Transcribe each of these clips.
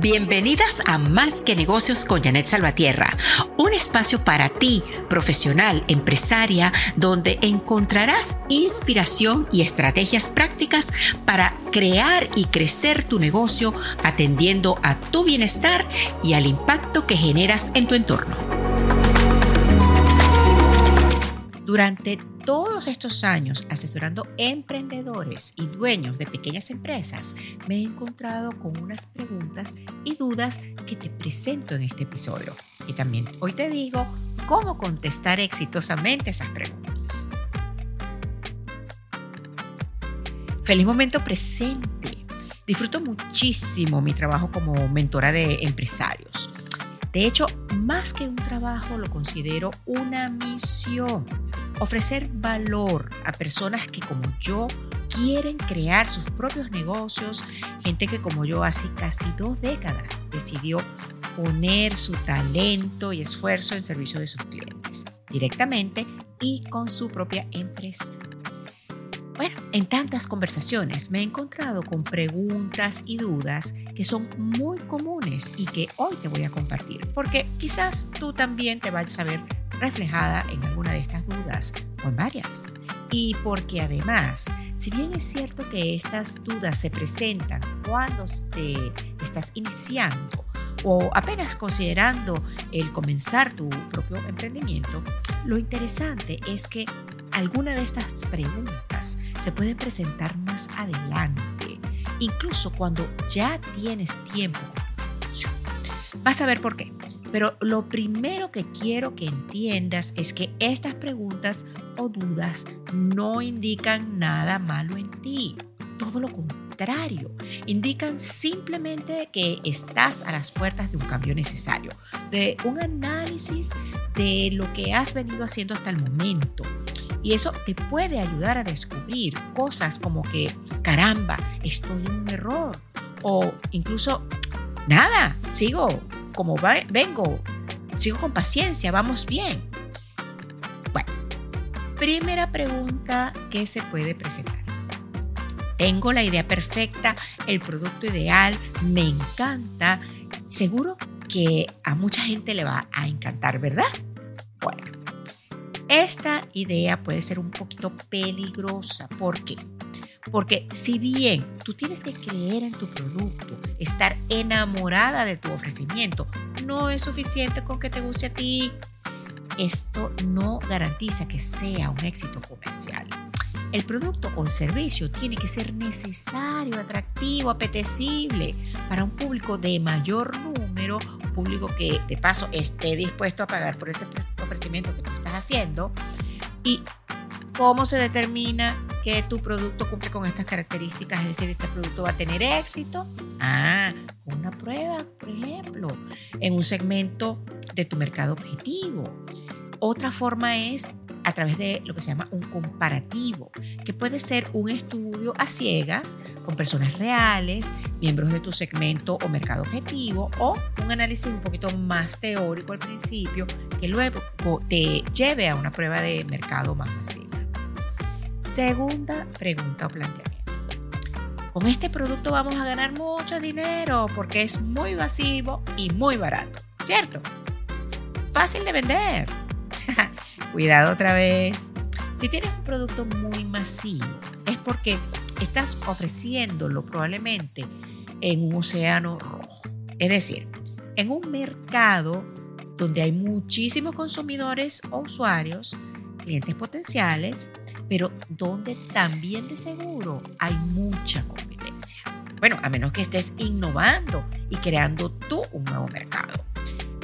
Bienvenidas a Más que Negocios con Janet Salvatierra, un espacio para ti, profesional, empresaria, donde encontrarás inspiración y estrategias prácticas para crear y crecer tu negocio atendiendo a tu bienestar y al impacto que generas en tu entorno. Durante todos estos años asesorando emprendedores y dueños de pequeñas empresas, me he encontrado con unas preguntas y dudas que te presento en este episodio. Y también hoy te digo cómo contestar exitosamente esas preguntas. Feliz momento presente. Disfruto muchísimo mi trabajo como mentora de empresarios. De hecho, más que un trabajo, lo considero una misión ofrecer valor a personas que como yo quieren crear sus propios negocios, gente que como yo hace casi dos décadas decidió poner su talento y esfuerzo en servicio de sus clientes, directamente y con su propia empresa. Bueno, en tantas conversaciones me he encontrado con preguntas y dudas que son muy comunes y que hoy te voy a compartir, porque quizás tú también te vayas a ver reflejada en alguna de estas dudas o en varias. Y porque además, si bien es cierto que estas dudas se presentan cuando te estás iniciando o apenas considerando el comenzar tu propio emprendimiento, lo interesante es que alguna de estas preguntas se pueden presentar más adelante, incluso cuando ya tienes tiempo. Vas a ver por qué. Pero lo primero que quiero que entiendas es que estas preguntas o dudas no indican nada malo en ti. Todo lo contrario, indican simplemente que estás a las puertas de un cambio necesario, de un análisis de lo que has venido haciendo hasta el momento. Y eso te puede ayudar a descubrir cosas como que, caramba, estoy en un error. O incluso, nada, sigo como vengo, sigo con paciencia, vamos bien. Bueno, primera pregunta que se puede presentar. Tengo la idea perfecta, el producto ideal, me encanta. Seguro que a mucha gente le va a encantar, ¿verdad? Bueno, esta idea puede ser un poquito peligrosa. ¿Por qué? Porque si bien tú tienes que creer en tu producto, estar enamorada de tu ofrecimiento, no es suficiente con que te guste a ti. Esto no garantiza que sea un éxito comercial. El producto o el servicio tiene que ser necesario, atractivo, apetecible para un público de mayor número, un público que de paso esté dispuesto a pagar por ese ofrecimiento que tú estás haciendo. ¿Y cómo se determina que tu producto cumple con estas características, es decir, este producto va a tener éxito. Ah, una prueba, por ejemplo, en un segmento de tu mercado objetivo. Otra forma es a través de lo que se llama un comparativo, que puede ser un estudio a ciegas con personas reales, miembros de tu segmento o mercado objetivo, o un análisis un poquito más teórico al principio, que luego te lleve a una prueba de mercado más masiva. Segunda pregunta o planteamiento. Con este producto vamos a ganar mucho dinero porque es muy masivo y muy barato, ¿cierto? Fácil de vender. Cuidado otra vez. Si tienes un producto muy masivo, es porque estás ofreciéndolo probablemente en un océano rojo. Es decir, en un mercado donde hay muchísimos consumidores o usuarios, clientes potenciales, pero donde también de seguro hay mucha competencia. Bueno, a menos que estés innovando y creando tú un nuevo mercado.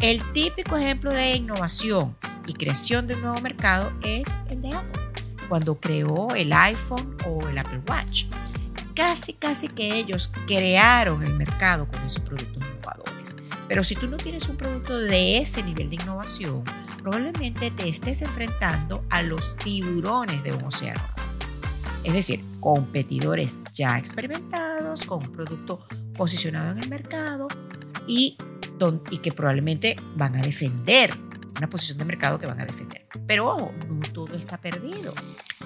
El típico ejemplo de innovación y creación de un nuevo mercado es el de Apple, cuando creó el iPhone o el Apple Watch. Casi, casi que ellos crearon el mercado con esos productos innovadores. Pero si tú no tienes un producto de ese nivel de innovación, probablemente te estés enfrentando a los tiburones de un océano. Es decir, competidores ya experimentados con un producto posicionado en el mercado y, y que probablemente van a defender una posición de mercado que van a defender. Pero no todo está perdido.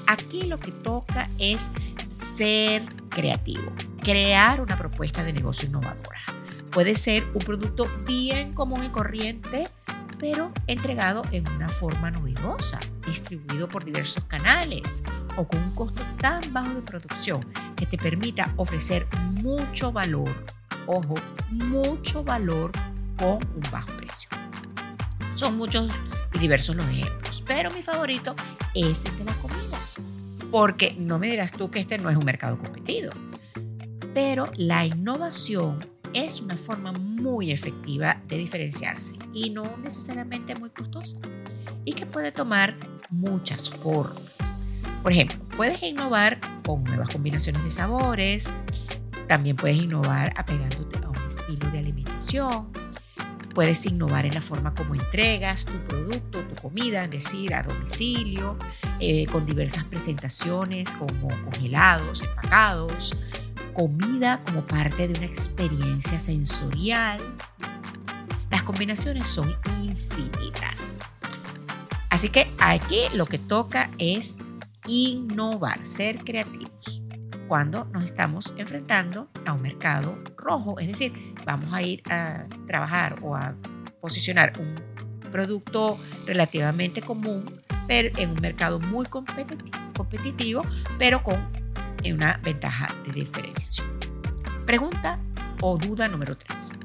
Aquí lo que toca es ser creativo, crear una propuesta de negocio innovadora. Puede ser un producto bien común y corriente, pero entregado en una forma novedosa, distribuido por diversos canales o con un costo tan bajo de producción que te permita ofrecer mucho valor, ojo, mucho valor con un bajo. Son muchos y diversos los ejemplos, pero mi favorito es el de la comida, porque no me dirás tú que este no es un mercado competido, pero la innovación es una forma muy efectiva de diferenciarse y no necesariamente muy costosa y que puede tomar muchas formas. Por ejemplo, puedes innovar con nuevas combinaciones de sabores, también puedes innovar apegándote a un estilo de alimentación, puedes innovar en la forma como entregas tu producto, tu comida, es decir, a domicilio, eh, con diversas presentaciones como congelados, empacados, comida como parte de una experiencia sensorial. Las combinaciones son infinitas. Así que aquí lo que toca es innovar, ser creativos cuando nos estamos enfrentando a un mercado rojo. Es decir, vamos a ir a trabajar o a posicionar un producto relativamente común, pero en un mercado muy competitivo, pero con una ventaja de diferenciación. Pregunta o duda número 3.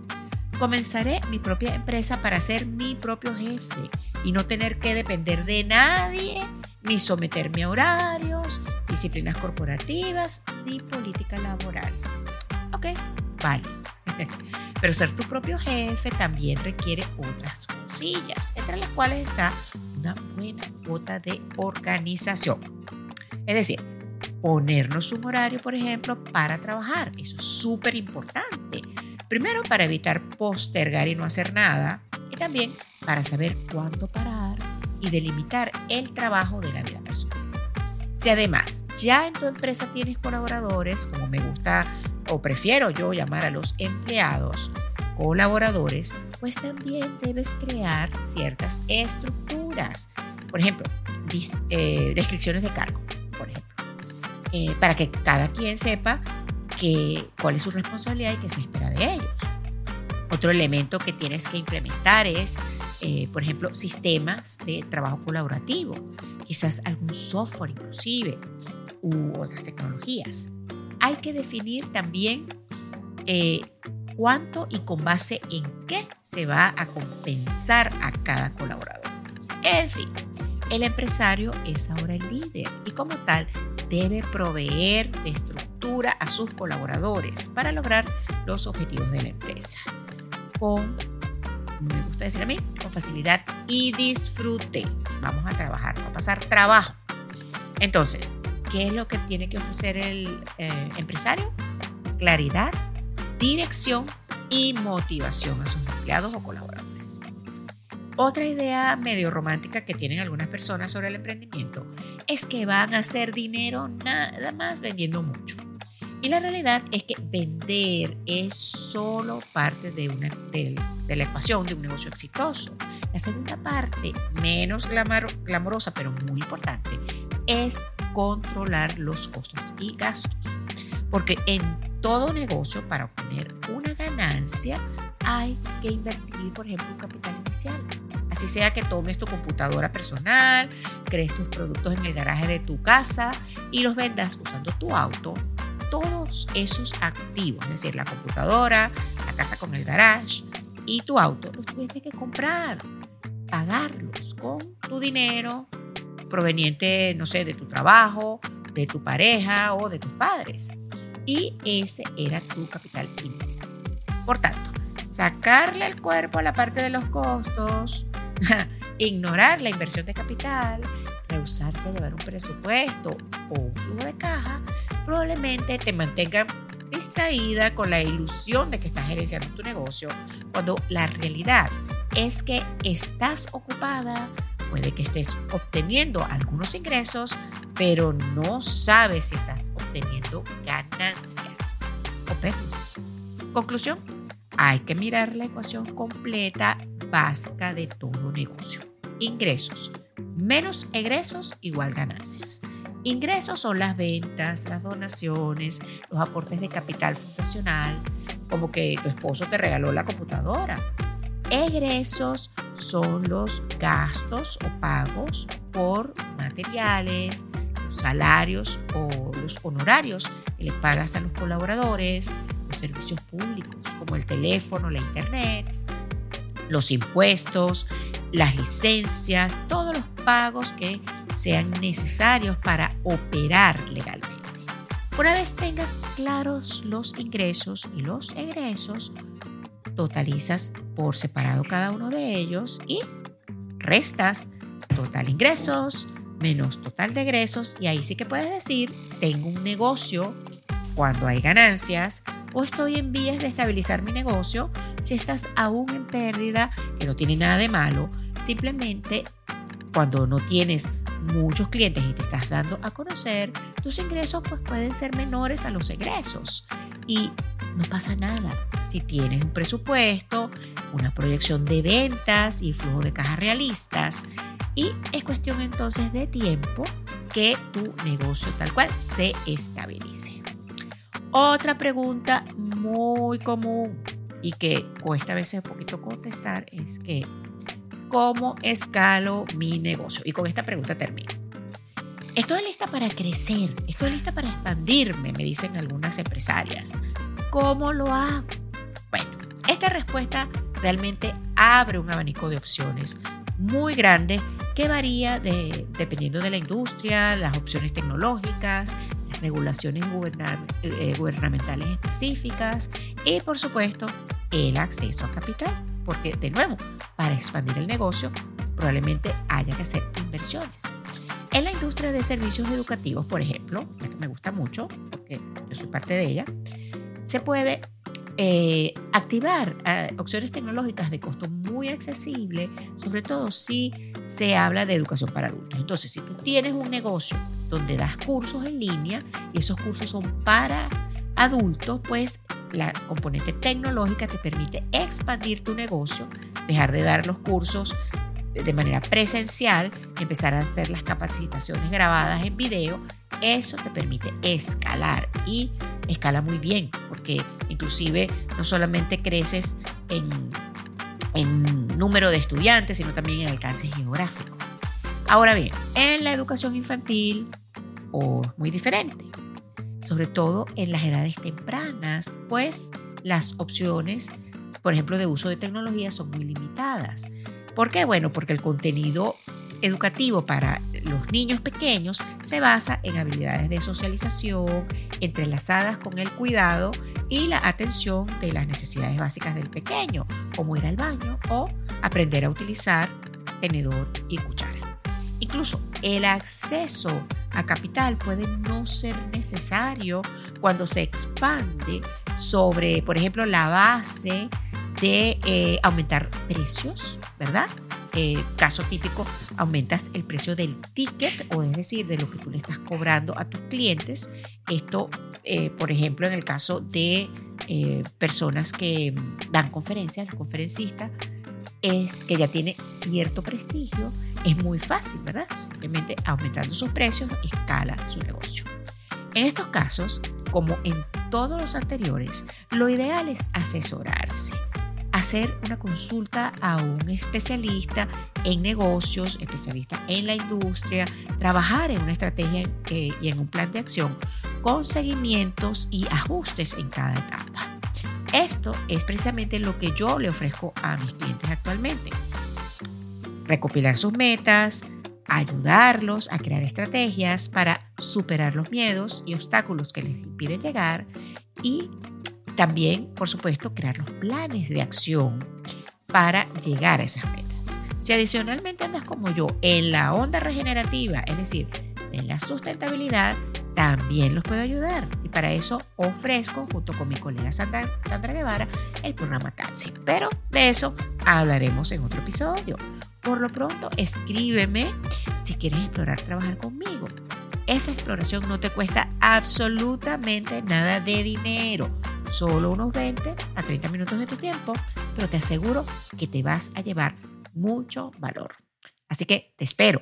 Comenzaré mi propia empresa para ser mi propio jefe y no tener que depender de nadie, ni someterme a horarios, disciplinas corporativas, ni política laboral. Ok, vale. Pero ser tu propio jefe también requiere otras cosillas, entre las cuales está una buena cuota de organización. Es decir, ponernos un horario, por ejemplo, para trabajar. Eso es súper importante. Primero, para evitar postergar y no hacer nada. Y también para saber cuándo parar y delimitar el trabajo de la vida personal. Si además ya en tu empresa tienes colaboradores, como me gusta o prefiero yo llamar a los empleados, colaboradores, pues también debes crear ciertas estructuras. Por ejemplo, eh, descripciones de cargo, por ejemplo eh, para que cada quien sepa que, cuál es su responsabilidad y qué se espera de ellos. Otro elemento que tienes que implementar es, eh, por ejemplo, sistemas de trabajo colaborativo, quizás algún software inclusive, u otras tecnologías. Hay que definir también eh, cuánto y con base en qué se va a compensar a cada colaborador. En fin, el empresario es ahora el líder y como tal debe proveer de estructura a sus colaboradores para lograr los objetivos de la empresa. Con, me gusta decir a mí, con facilidad y disfrute. Vamos a trabajar, vamos a pasar trabajo. Entonces, ¿qué es lo que tiene que ofrecer el eh, empresario? Claridad, dirección y motivación a sus empleados o colaboradores. Otra idea medio romántica que tienen algunas personas sobre el emprendimiento es que van a hacer dinero nada más vendiendo mucho. Y la realidad es que vender es solo parte de, una, de, la ecuación de un negocio exitoso. La segunda parte, menos glamorosa pero muy importante, es controlar los costos y gastos. Porque en todo negocio, para obtener una ganancia, hay que invertir, por ejemplo, un capital inicial. Así sea que tomes tu computadora personal, crees tus productos en el garaje de tu casa y los vendas usando tu auto. Todos esos activos, es decir, la computadora, la casa con el garage y tu auto, los tuviste que comprar, pagarlos con tu dinero proveniente, no sé, de tu trabajo, de tu pareja o de tus padres. Y ese era tu capital inicial. Por tanto, sacarle el cuerpo la parte de los costos, ignorar la inversión de capital, rehusarse a llevar un presupuesto o un flujo de caja, probablemente te mantenga distraída con la ilusión de que estás gerenciando tu negocio, cuando la realidad es que estás ocupada, puede que estés obteniendo algunos ingresos, pero no sabes si estás obteniendo ganancias o. Conclusión, hay que mirar la ecuación completa básica de todo negocio. Ingresos menos egresos igual ganancias. Ingresos son las ventas, las donaciones, los aportes de capital fundacional como que tu esposo te regaló la computadora. Egresos son los gastos o pagos por materiales, salarios o los honorarios que le pagas a los colaboradores, los servicios públicos como el teléfono, la internet, los impuestos, las licencias, todos los pagos que sean necesarios para operar legalmente. Una vez tengas claros los ingresos y los egresos, totalizas por separado cada uno de ellos y restas total ingresos menos total de egresos. Y ahí sí que puedes decir, tengo un negocio cuando hay ganancias o estoy en vías de estabilizar mi negocio. Si estás aún en pérdida, que no tiene nada de malo, simplemente cuando no tienes muchos clientes y te estás dando a conocer, tus ingresos pues pueden ser menores a los egresos. Y no pasa nada. Si tienes un presupuesto, una proyección de ventas y flujo de caja realistas y es cuestión entonces de tiempo que tu negocio tal cual se estabilice. Otra pregunta muy común y que cuesta a veces un poquito contestar es que ¿cómo escalo mi negocio? Y con esta pregunta termino. Estoy lista para crecer, estoy lista para expandirme, me dicen algunas empresarias. ¿Cómo lo hago? Bueno, esta respuesta realmente abre un abanico de opciones muy grande que varía dependiendo de la industria, las opciones tecnológicas, las regulaciones eh, gubernamentales específicas y por supuesto el acceso a capital. Porque de nuevo, para expandir el negocio probablemente haya que hacer inversiones. En la industria de servicios educativos, por ejemplo, que me gusta mucho, porque yo soy parte de ella, se puede eh, activar eh, opciones tecnológicas de costo muy accesible, sobre todo si se habla de educación para adultos. Entonces, si tú tienes un negocio donde das cursos en línea y esos cursos son para adultos, pues la componente tecnológica te permite expandir tu negocio, dejar de dar los cursos de manera presencial, empezar a hacer las capacitaciones grabadas en video eso te permite escalar y escala muy bien, porque inclusive no solamente creces en, número de estudiantes, sino también en alcance geográfico. Ahora bien, en la educación infantil, o muy diferente, sobre todo en las edades tempranas, pues las opciones, por ejemplo, de uso de tecnología son muy limitadas. ¿Por qué? Bueno, porque el contenido educativo para los niños pequeños se basa en habilidades de socialización entrelazadas con el cuidado y la atención de las necesidades básicas del pequeño, como ir al baño o aprender a utilizar tenedor y cuchara. Incluso el acceso a capital puede no ser necesario cuando se expande sobre, por ejemplo, la base de eh, aumentar precios, ¿verdad? Eh, caso típico, aumentas el precio del ticket, o es decir, de lo que tú le estás cobrando a tus clientes. Esto, eh, por ejemplo, en el caso de eh, personas que dan conferencias, los conferencistas, es que ya tiene cierto prestigio, es muy fácil, ¿verdad? Simplemente aumentando sus precios, escala su negocio. En estos casos, como en todos los anteriores, lo ideal es asesorarse hacer una consulta a un especialista en negocios, especialista en la industria, trabajar en una estrategia y en un plan de acción con seguimientos y ajustes en cada etapa. Esto es precisamente lo que yo le ofrezco a mis clientes actualmente. Recopilar sus metas, ayudarlos a crear estrategias para superar los miedos y obstáculos que les impiden llegar y también, por supuesto, crear los planes de acción para llegar a esas metas. Si adicionalmente andas como yo en la onda regenerativa, es decir, en la sustentabilidad, también los puedo ayudar. Y para eso ofrezco, junto con mi colega Sandra, Guevara, el programa CATSI. Pero de eso hablaremos en otro episodio. Por lo pronto, escríbeme si quieres explorar trabajar conmigo. Esa exploración no te cuesta absolutamente nada de dinero solo unos 20 a 30 minutos de tu tiempo, pero te aseguro que te vas a llevar mucho valor. Así que te espero.